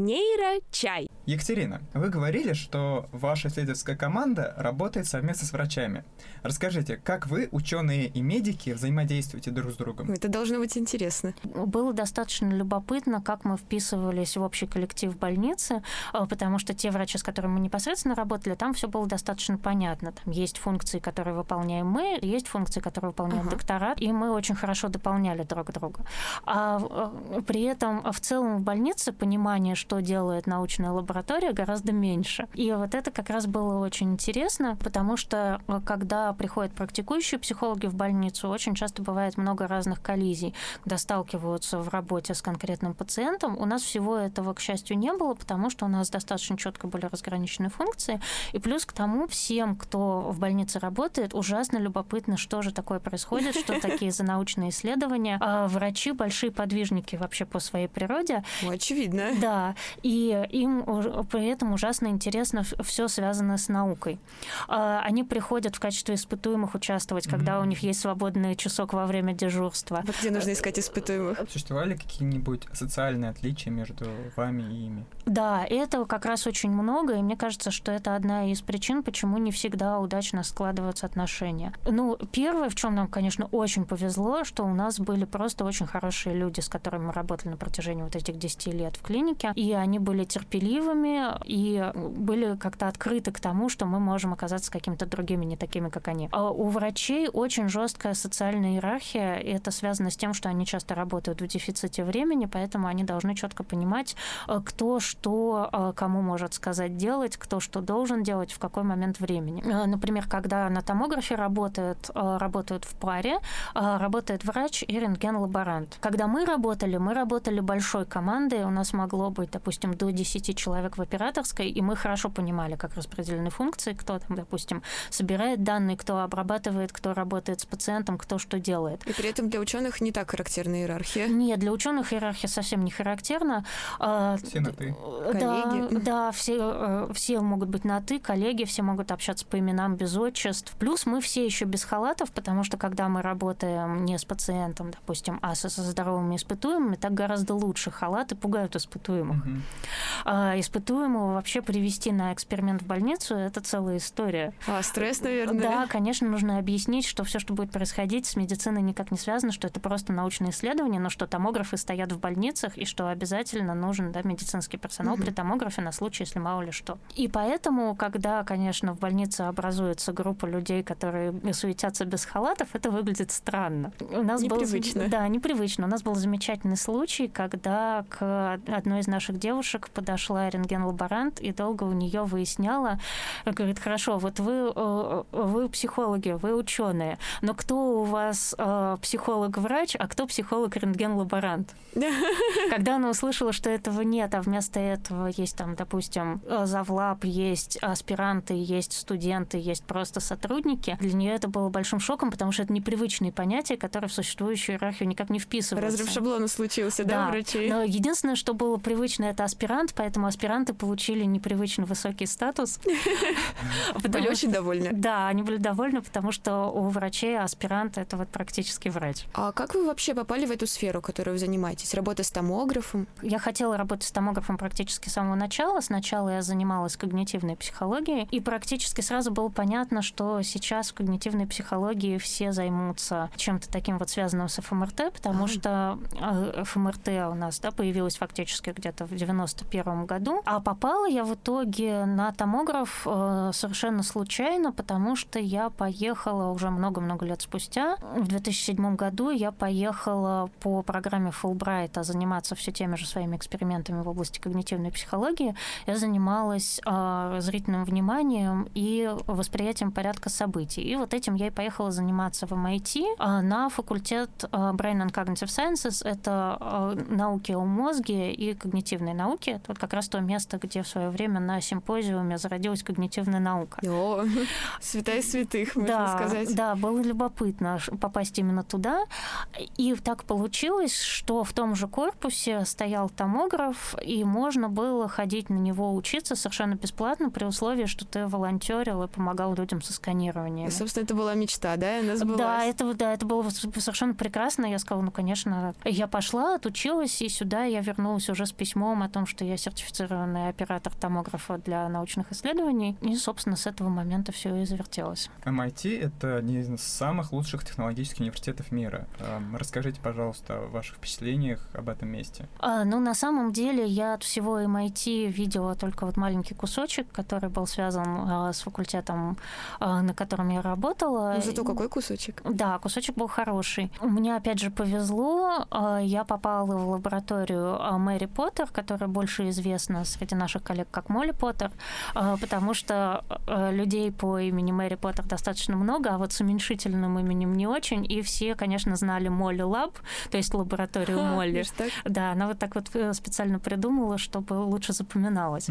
Нейрочай. Екатерина, вы говорили, что ваша исследовательская команда работает совместно с врачами. Расскажите, как вы, ученые и медики, взаимодействуете друг с другом? Это должно быть интересно. Было достаточно любопытно, как мы вписывались в общий коллектив больницы, э, потому что те врачи, с которыми мы непосредственно работали, там все было достаточно понятно. Там есть функции, которые выполняем мы, есть функции, которые выполняют Ага. доктора, и мы очень хорошо дополняли друг друга. А э, при этом в целом в больнице понимание, что делает научная лаборатория, гораздо меньше. И вот это как раз было очень интересно, потому что э, когда приходят практикующие психологи в больницу, очень часто бывает много разных коллизий, когда сталкиваются в работе с конкретным пациентом. У нас всего этого, к счастью, не было, потому что у нас достаточно четко были разграничены функции. И плюс к тому, всем, кто в больнице работает, ужасно любопытно, что же такое происходит, что такие за научные исследования. А врачи большие подвижники вообще по своей природе. Ну, очевидно. Да, и им при этом ужасно интересно все связанное с наукой. А, Они приходят в качестве испытуемых участвовать, когда у них есть свободный часок во время дежурства. Вот где нужно искать испытуемых. Существовали какие-нибудь социальные отличия между вами и ими? Да, этого как раз очень много, и мне кажется, что это одна из причин, почему не всегда удачно складываются отношения. Ну, первое, в чем нам, конечно, очень повезло, что у нас были просто очень хорошие люди, с которыми мы работали на протяжении вот этих 10 лет в клинике, и они были терпеливыми и были как-то открыты к тому, что мы можем оказаться какими-то другими, не такими, как они. А у врачей очень жесткая социальная иерархия, и это связано с тем, что они часто работают в дефиците времени, поэтому они должны четко понимать, э, кто что э, кому может сказать делать, кто что должен делать, в какой момент времени. Э, Например, когда на томографе работают, работают в паре, работает врач и рентген-лаборант. Когда мы работали, мы работали большой командой, у нас могло быть, допустим, до 10 человек в операторской, и мы хорошо понимали, как распределены функции, кто там, допустим, собирает данные, кто обрабатывает, кто работает с пациентом, кто что делает. И при этом для ученых не так характерна иерархия. Нет, для ученых иерархия совсем не характерна. А, Все на «ты». Да, Коллеги. да, все, э, все могут быть на «ты», коллеги, все могут общаться по именам без отчеств. Плюс мы все еще без халатов, потому что когда мы работаем не с пациентом, допустим, а со, со здоровыми испытуемыми, так гораздо лучше. Халаты пугают испытуемых. Мгм. А испытуемого вообще привести на эксперимент в больницу – это целая история. А стресс, наверное. Да, конечно, нужно объяснить, что все, что будет происходить, с медициной никак не связано, что это просто научное исследование, но что томографы стоят в больницах, и что обязательно нужен да, медицинский персонал Мгм. при томографе на случай, если мало ли что. И поэтому, когда, конечно, в больнице образуется группа людей, которые суетятся без халатов, это выглядит странно. У нас был- Непривычно. да, непривычно. У нас был замечательный случай, когда к одной из наших девушек подошла рентген-лаборант и долго у нее выясняла, говорит, хорошо, вот вы, э, вы психологи, вы ученые, но кто у вас э, психолог-врач, а кто психолог-рентген-лаборант? Когда она услышала, что этого нет, а вместо этого есть там, допустим, э, завлаб, есть аспиранты, есть студенты, есть просто сотрудники, для нее это было большим шоком, потому что это непривычные понятия, которые в существующую иерархию никак не вписываются. Разрыв шаблона случился, да, у врачей? Но единственное, что было привычно, это аспирант, поэтому аспиранты получили непривычно высокий статус. Были очень довольны. Да, они были довольны, потому что у врачей аспирант это вот практически врач. А как вы вообще попали в эту сферу, которой вы занимаетесь? Работа с томографом? Я хотела работать с томографом практически с самого начала. Сначала я занималась когнитивной психологией, и практически сразу было понятно, что сейчас в когнитивной психологии все займутся чем-то таким вот связанным с ФМРТ, потому А. что э, ФМРТ у нас да, появилась фактически где-то в 91 году, а попала я в итоге на томограф э, совершенно случайно, потому что я поехала уже много-много лет спустя. В 2007 году я поехала по программе Фулбрайта заниматься все теми же своими экспериментами в области когнитивной психологии. Я занималась э, зрительным вниманием и восприятием порядка событий. И вот этим я и поехала заниматься в MIT э, на факультет э, Brain and Cognitive Sciences. Это науки о мозге и когнитивной науке. Это вот как раз то место, где в свое время на симпозиуме зародилась когнитивная наука. О, святая святых, можно да, сказать. Да, было любопытно попасть именно туда. И так получилось, что в том же корпусе стоял томограф, и можно было ходить на него учиться совершенно бесплатно при условии, что ты волонтерил и помогал людям со сканированием. И, собственно, это была мечта, да? Она сбылась. Да, это, да, это было совершенно прекрасно. Я сказала, ну, конечно. Я пошла, отучилась, и сюда я вернулась уже с письмом о том, что я сертифицированный оператор томографа для научных исследований. И, собственно, с этого момента все и завертелось. MIT — это один из самых лучших технологических университетов мира. Эм, Расскажите, пожалуйста, о ваших впечатлениях об этом месте. А, ну, на самом деле, я от всего MIT видела только вот маленький кусочек, который был связан а, с факультетом, а, на котором я работала. Ну, зато какой кусочек? Да, кусочек был хороший. Мне, опять же, повезло. а, Я попала в лабораторию а, Мэри Поттер, которая больше известна среди наших коллег как Молли Поттер, а, потому что а, людей по имени Мэри Поттер достаточно много, а вот с уменьшительным именем не очень, и все, конечно, знали Молли Лаб, то есть лабораторию Ха, Молли. Да, она вот так вот э, специально придумала, чтобы лучше запоминалось.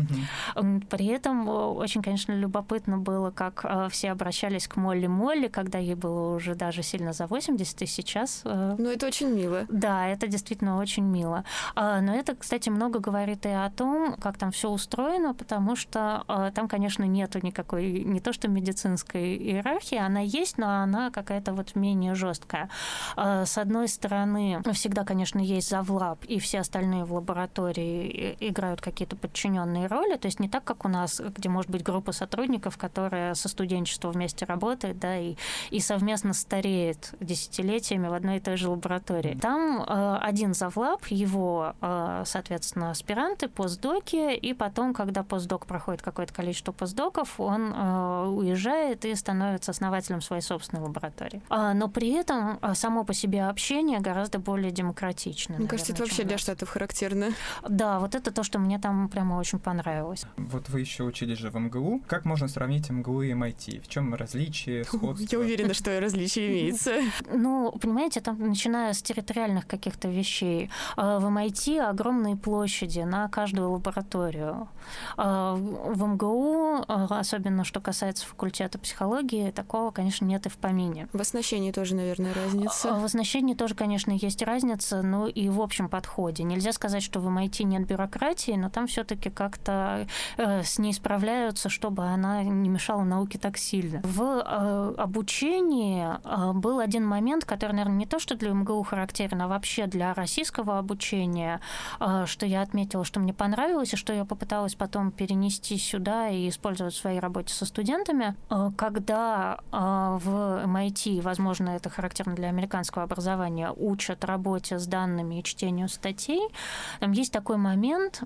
При этом э, очень, конечно, любопытно было, как э, все обращались к Молли Молли, когда ей было уже даже сильно за 80, и сейчас э, Ну, это очень мило. да, это действительно очень мило. А, Но это, кстати, много говорит и о том, как там все устроено, потому что а, там, конечно, нету никакой, не то что медицинской иерархии, она есть, но она какая-то вот менее жесткая. А, С одной стороны, всегда, конечно, есть завлаб, и все остальные в лаборатории играют какие-то подчиненные роли, то есть не так, как у нас, где может быть группа сотрудников, которая со студенчества вместе работает, да, и, и совместно стареет десятилетиями в одной и той же лаборатории. Там э, один завлаб, его, э, соответственно, аспиранты, постдоки, и потом, когда постдок проходит какое-то количество постдоков, он э, уезжает и становится основателем своей собственной лаборатории. А, но при этом э, само по себе общение гораздо более демократичное. Мне кажется, это вообще для. Штатов характерно. Да, вот это то, что мне там прямо очень понравилось. Вот вы еще учились же в МГУ. Как можно сравнить МГУ и MIT? В чем различие, сходство? Я уверена, что различие имеется. Ну, понимаете, там, начиная с территориальных каких-то вещей, э, в MIT огромные площади, на каждом каждую лабораторию. А, в МГУ, а, особенно что касается факультета психологии, такого, конечно, нет и в помине. В оснащении тоже, наверное, разница. В оснащении тоже, конечно, есть разница, но и в общем подходе. Нельзя сказать, что в MIT нет бюрократии, но там все таки как-то э, с ней справляются, чтобы она не мешала науке так сильно. В э, обучении э, был один момент, который, наверное, не то, что для МГУ характерен, а вообще для российского обучения, что я отметила, что мне понравилось, и что я попыталась потом перенести сюда и использовать в своей работе со студентами. Когда в MIT, возможно, это характерно для американского образования, учат работе с данными и чтению статей, там есть такой момент,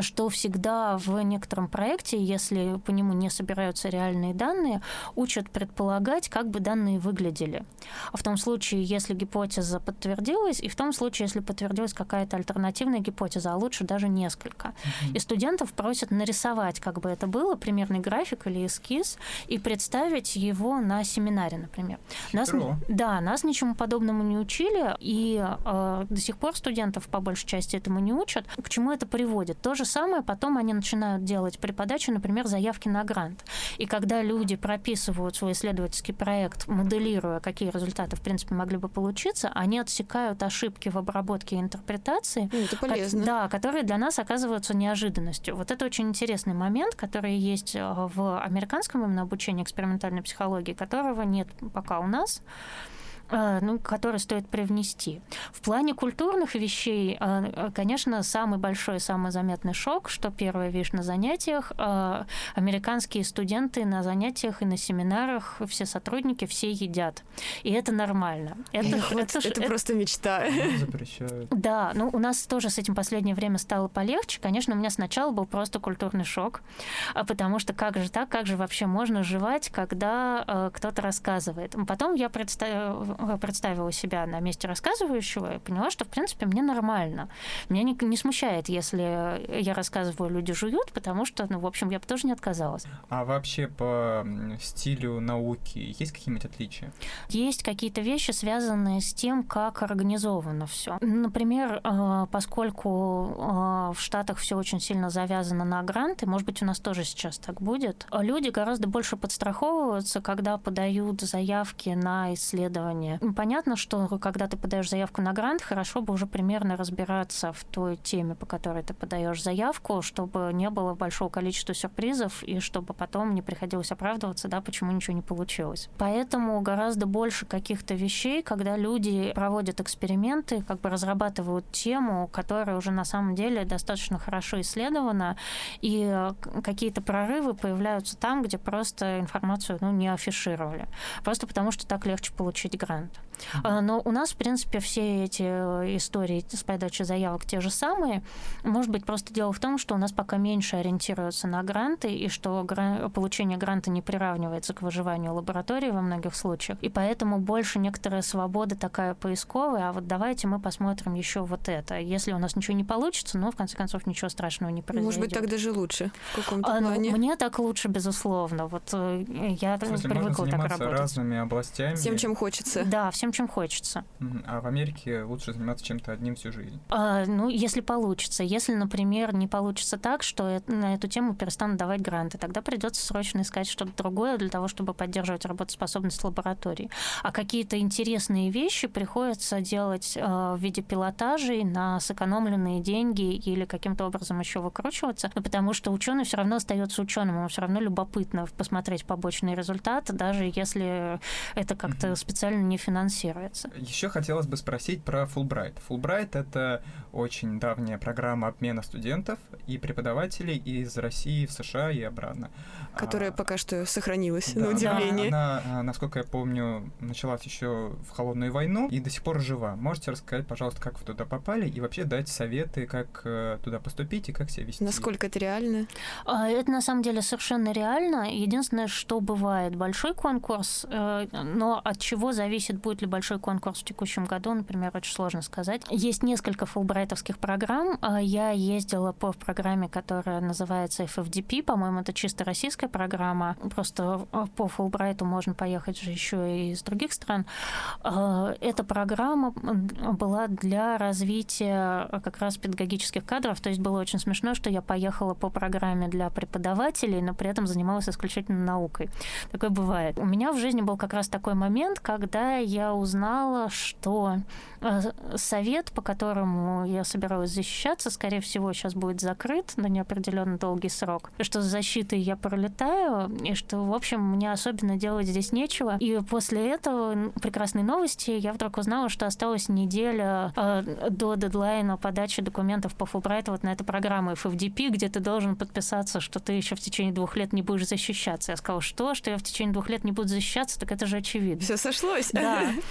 что всегда в некотором проекте, если по нему не собираются реальные данные, учат предполагать, как бы данные выглядели. А в том случае, если гипотеза подтвердилась, и в том случае, если подтвердилась какая-то альтернативная гипотеза, а лучше даже несколько. Mm-hmm. И студентов просят нарисовать, как бы это было, примерный график или эскиз, и представить его на семинаре, например. Нас, да, нас ничему подобному не учили, и э, до сих пор студентов по большей части этому не учат. К чему это приводит? То же самое потом они начинают делать при подаче, например, заявки на грант. И когда люди прописывают свой исследовательский проект, моделируя, какие результаты, в принципе, могли бы получиться, они отсекают ошибки в обработке и интерпретации, ну, это полезно. да, которые для нас оказываются неожиданностью. Вот это очень интересный момент, который есть э, в американском именно обучении экспериментальной психологии, которого нет пока у нас. Э, ну, которые стоит привнести. В плане культурных вещей, э, конечно, самый большой, самый заметный шок, что первая вещь на занятиях, э, американские студенты на занятиях и на семинарах, все сотрудники, все едят. И это нормально. Это, это, это, это, это просто мечта. Запрещают. Да, ну у нас тоже с этим последнее время стало полегче. Конечно, у меня сначала был просто культурный шок, потому что как же так, как же вообще можно жевать, когда кто-то рассказывает. Потом я представила представила себя на месте рассказывающего и поняла, что, в принципе, мне нормально. Меня не, не смущает, если я рассказываю, люди жуют, потому что, ну, в общем, я бы тоже не отказалась. А вообще по стилю науки есть какие-нибудь отличия? Есть какие-то вещи, связанные с тем, как организовано все. Например, э, поскольку э, в Штатах все очень сильно завязано на гранты, может быть, у нас тоже сейчас так будет, люди гораздо больше подстраховываются, когда подают заявки на исследования образования. Понятно, что когда ты подаешь заявку на грант, хорошо бы уже примерно разбираться в той теме, по которой ты подаешь заявку, чтобы не было большого количества сюрпризов и чтобы потом не приходилось оправдываться, да, почему ничего не получилось. Поэтому гораздо больше каких-то вещей, когда люди проводят эксперименты, как бы разрабатывают тему, которая уже на самом деле достаточно хорошо исследована, и какие-то прорывы появляются там, где просто информацию ну, не афишировали. Просто потому, что так легче получить грант And. А, но у нас, в принципе, все эти э, истории с подачей заявок те же самые. Может быть, просто дело в том, что у нас пока меньше ориентируются на гранты, и что получение гранта не приравнивается к выживанию лаборатории во многих случаях. И поэтому больше некоторая свобода такая поисковая, а вот давайте мы посмотрим еще вот это. Если у нас ничего не получится, ну, в конце концов, ничего страшного не произойдет. Может быть, так даже лучше в каком-то а, ну, плане. Мне так лучше, безусловно. Вот э, я в смысле, привыкла так работать. разными областями. Всем, чем хочется. Да, всем, чем хочется. А в Америке лучше заниматься чем-то одним всю жизнь? А, ну, если получится. Если, например, не получится так, что на эту тему перестанут давать гранты, тогда придется срочно искать что-то другое для того, чтобы поддерживать работоспособность лаборатории. А какие-то интересные вещи приходится делать а, в виде пилотажей на сэкономленные деньги или каким-то образом еще выкручиваться, ну, потому что ученый все равно остается ученым, ему все равно любопытно посмотреть побочные результаты, даже если это как-то специально не финансируется. Еще хотелось бы спросить про Fulbright. Fulbright — это очень давняя программа обмена студентов и преподавателей из России в США и обратно. Которая а, пока что сохранилась, да, на удивление. Она, она, насколько я помню, началась еще в холодную войну и до сих пор жива. Можете рассказать, пожалуйста, как вы туда попали и вообще дать советы, как э, туда поступить и как себя вести? Насколько это реально? А, это на самом деле совершенно реально. Единственное, что бывает большой конкурс, э, но от чего зависит, будет ли большой конкурс в текущем году, например, очень сложно сказать. Есть несколько фулбрайтовских программ. А, я ездила по программе, которая называется FFDP, по-моему, это чисто российская программа. Просто по Фулбрайту можно поехать же еще и из других стран. А, эта программа была для развития как раз педагогических кадров, то есть было очень смешно, что я поехала по программе для преподавателей, но при этом занималась исключительно наукой. Такое бывает. У меня в жизни был как раз такой момент, когда я узнала, что э, совет, по которому я собиралась защищаться, скорее всего, сейчас будет закрыт на неопределенно долгий срок, что с защитой я пролетаю, и что, в общем, мне особенно делать здесь нечего. И после этого прекрасной новости я вдруг узнала, что осталась неделя э, до дедлайна подачи документов по Фулбрайту вот на эту программу FFDP, где ты должен подписаться, что ты еще в течение двух лет не будешь защищаться. Я сказала, что? Что я в течение двух лет не буду защищаться? Так это же очевидно. Все сошлось. Да.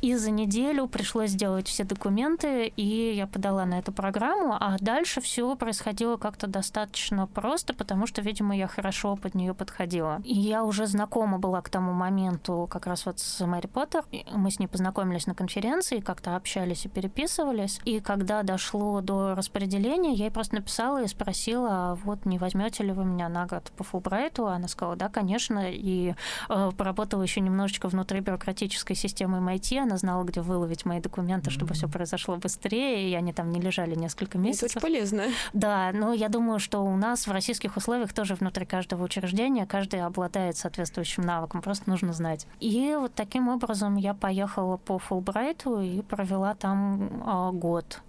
И за неделю пришлось сделать все документы, и я подала на эту программу, а дальше все происходило как-то достаточно просто, потому что, видимо, я хорошо под нее подходила. И я уже знакома была к тому моменту как раз вот с Мэри Поттер. Мы с ней познакомились на конференции, как-то общались и переписывались. И когда дошло до распределения, я ей просто написала и спросила, а вот не возьмете ли вы меня на год по Фулбрайту? Она сказала, да, конечно. И э, поработала еще немножечко внутри бюрократической системы MIT. Она знала, где выловить мои документы, чтобы mm-hmm. все произошло быстрее, и они там не лежали несколько месяцев. Это очень полезно. Да, но я думаю, что у нас в российских условиях тоже внутри каждого учреждения каждый обладает соответствующим навыком, просто нужно знать. И вот таким образом я поехала по Фулбрайту и провела там э, год.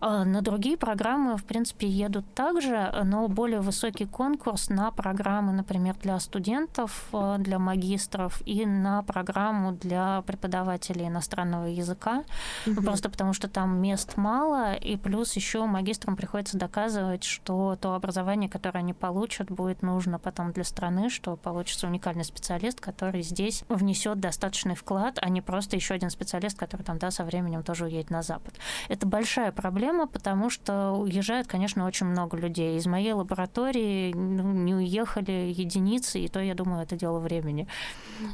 Э, на другие программы, в принципе, едут также, но более высокий конкурс на программы, например, для студентов, э, для магистров и на программу для преподавателей иностранного языка, mm-hmm. просто потому что там мест мало, и плюс еще магистрам приходится доказывать, что то образование, которое они получат, будет нужно потом для страны, что получится уникальный специалист, который здесь внесет достаточный вклад, а не просто еще один специалист, который там, да, со временем тоже уедет на Запад. Это большая проблема, потому что уезжают, конечно, очень много людей. Из моей лаборатории ну, не уехали единицы, и то, я думаю, это дело времени.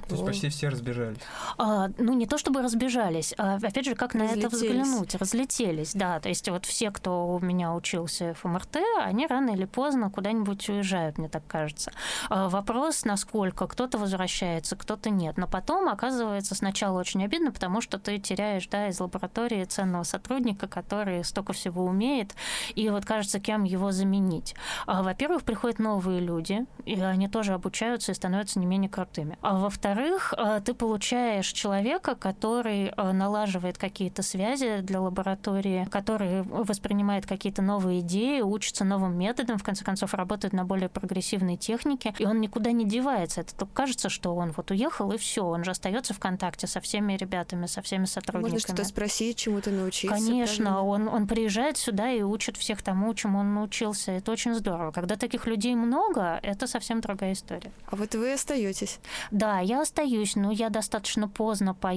То есть почти все разбежались? А, ну, не то чтобы разбежались, а, опять же, как на это взглянуть? Разлетелись, да. То есть вот все, кто у меня учился в МРТ, они рано или поздно куда-нибудь уезжают, мне так кажется. А, вопрос, насколько кто-то возвращается, кто-то нет. Но потом, оказывается, сначала очень обидно, потому что ты теряешь, да, из лаборатории ценного сотрудника, который столько всего умеет, и вот кажется, кем его заменить. А, во-первых, приходят новые люди, и они тоже обучаются и становятся не менее крутыми. А во-вторых, а, ты получаешь человека, который а, налаживает какие-то связи для лаборатории, который воспринимает какие-то новые идеи, учится новым методам, в конце концов, работает на более прогрессивной технике, и он никуда не девается. Это только кажется, что он вот уехал, и все, он же остается в контакте со всеми ребятами, со всеми сотрудниками. Можно что-то спросить, чему-то научиться. Конечно, он, он приезжает сюда и учит всех тому, чему он научился. Это очень здорово. Когда таких людей много, это совсем другая история. А вот вы остаетесь? Да, я остаюсь, но я достаточно поздно поехала,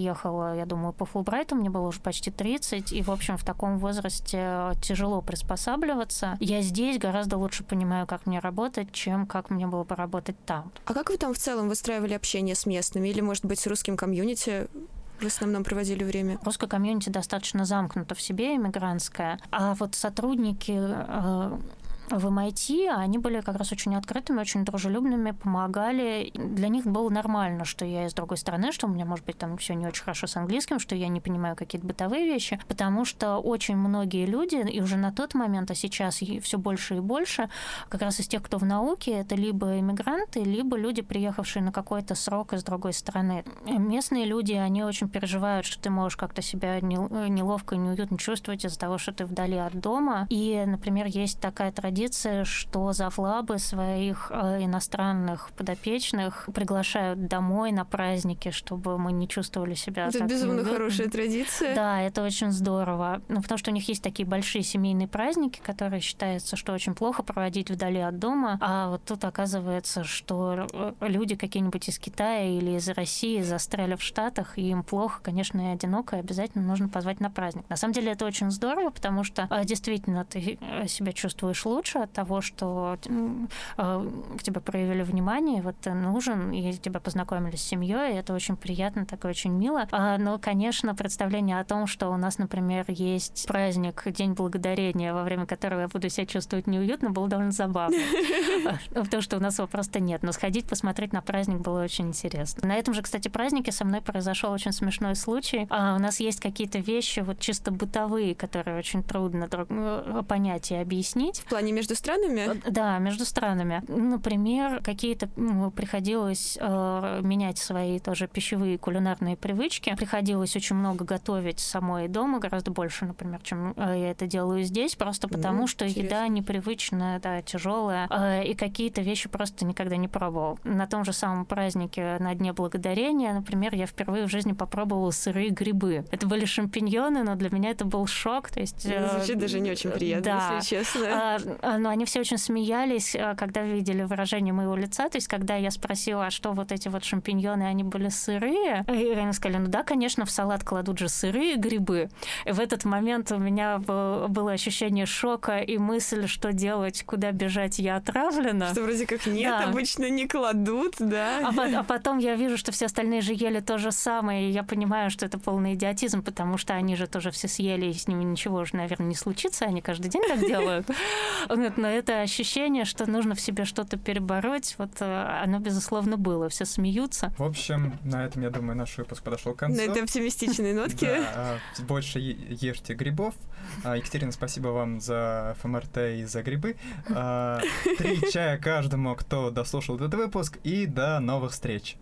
я думаю, по Фулбрайту, мне было уже почти 30, и, в общем, в таком возрасте тяжело приспосабливаться. Я здесь гораздо лучше понимаю, как мне работать, чем как мне было бы работать там. А как вы там в целом выстраивали общение с местными? Или, может быть, с русским комьюнити? в основном проводили время? Русская комьюнити достаточно замкнута в себе, иммигрантская. А вот сотрудники э, в MIT, они были как раз очень открытыми, очень дружелюбными, помогали. Для них было нормально, что я из другой страны, что у меня, может быть, там все не очень хорошо с английским, что я не понимаю какие-то бытовые вещи, потому что очень многие люди, и уже на тот момент, а сейчас все больше и больше, как раз из тех, кто в науке, это либо иммигранты, либо люди, приехавшие на какой-то срок из другой страны. Местные люди, они очень переживают, что ты можешь как-то себя неловко и неуютно чувствовать из-за того, что ты вдали от дома. И, например, есть такая традиция традиция, что завлабы своих э, иностранных подопечных приглашают домой на праздники, чтобы мы не чувствовали себя Это так безумно неуютно. хорошая традиция. Да, это очень здорово. Ну, потому что у них есть такие большие семейные праздники, которые считается, что очень плохо проводить вдали от дома, а вот тут оказывается, что э, люди какие-нибудь из Китая или из России застряли в Штатах, и им плохо, конечно, и одиноко, и обязательно нужно позвать на праздник. На самом деле это очень здорово, потому что э, действительно ты себя чувствуешь лучше, лучше от того, что э, к тебе проявили внимание, вот ты нужен, и тебя познакомили с семьей, это очень приятно, так и очень мило. А, но, конечно, представление о том, что у нас, например, есть праздник День Благодарения, во время которого я буду себя чувствовать неуютно, было довольно забавно. Потому что у нас его просто нет. Но сходить, посмотреть на праздник было очень интересно. На этом же, кстати, празднике со мной произошел очень смешной случай. А, у нас есть какие-то вещи вот чисто бытовые, которые очень трудно э, понять и объяснить. В плане между странами? Э, да, между странами. Например, какие-то ну, приходилось э, менять свои тоже пищевые кулинарные привычки. Приходилось очень много готовить самой дома, гораздо больше, например, чем э, я это делаю здесь, просто потому ну, что интересно. еда непривычная, да, тяжелая, э, и какие-то вещи просто никогда не пробовал. На том же самом празднике на Дне Благодарения, например, я впервые в жизни попробовала сырые грибы. Это были шампиньоны, но для меня это был шок. То есть, э, Звучит даже не очень приятно, да. если честно. А, но они все очень смеялись, э, когда видели выражение моего лица. То есть, когда я спросила, а что вот эти вот шампиньоны, они были сырые? И они сказали, ну да, конечно, в салат кладут же сырые грибы. И в этот момент у меня было ощущение шока и мысль, что делать, куда бежать, я отравлена. Что вроде как нет, да. обычно не кладут, да. А, а потом я вижу, что все остальные же ели то же самое, и я понимаю, что это полный идиотизм, потому что они же тоже все съели, и с ними ничего уже, наверное, не случится, они каждый день так делают. Но это ощущение, что нужно в себе что-то перебороть, вот э, оно, безусловно, было. Все смеются. В общем, на этом, я думаю, наш выпуск подошел к концу. На этой оптимистичной нотке. Да, больше ешьте грибов. А, Екатерина, спасибо вам за ФМРТ и за грибы. А, три чая каждому, кто дослушал этот выпуск, и до новых встреч.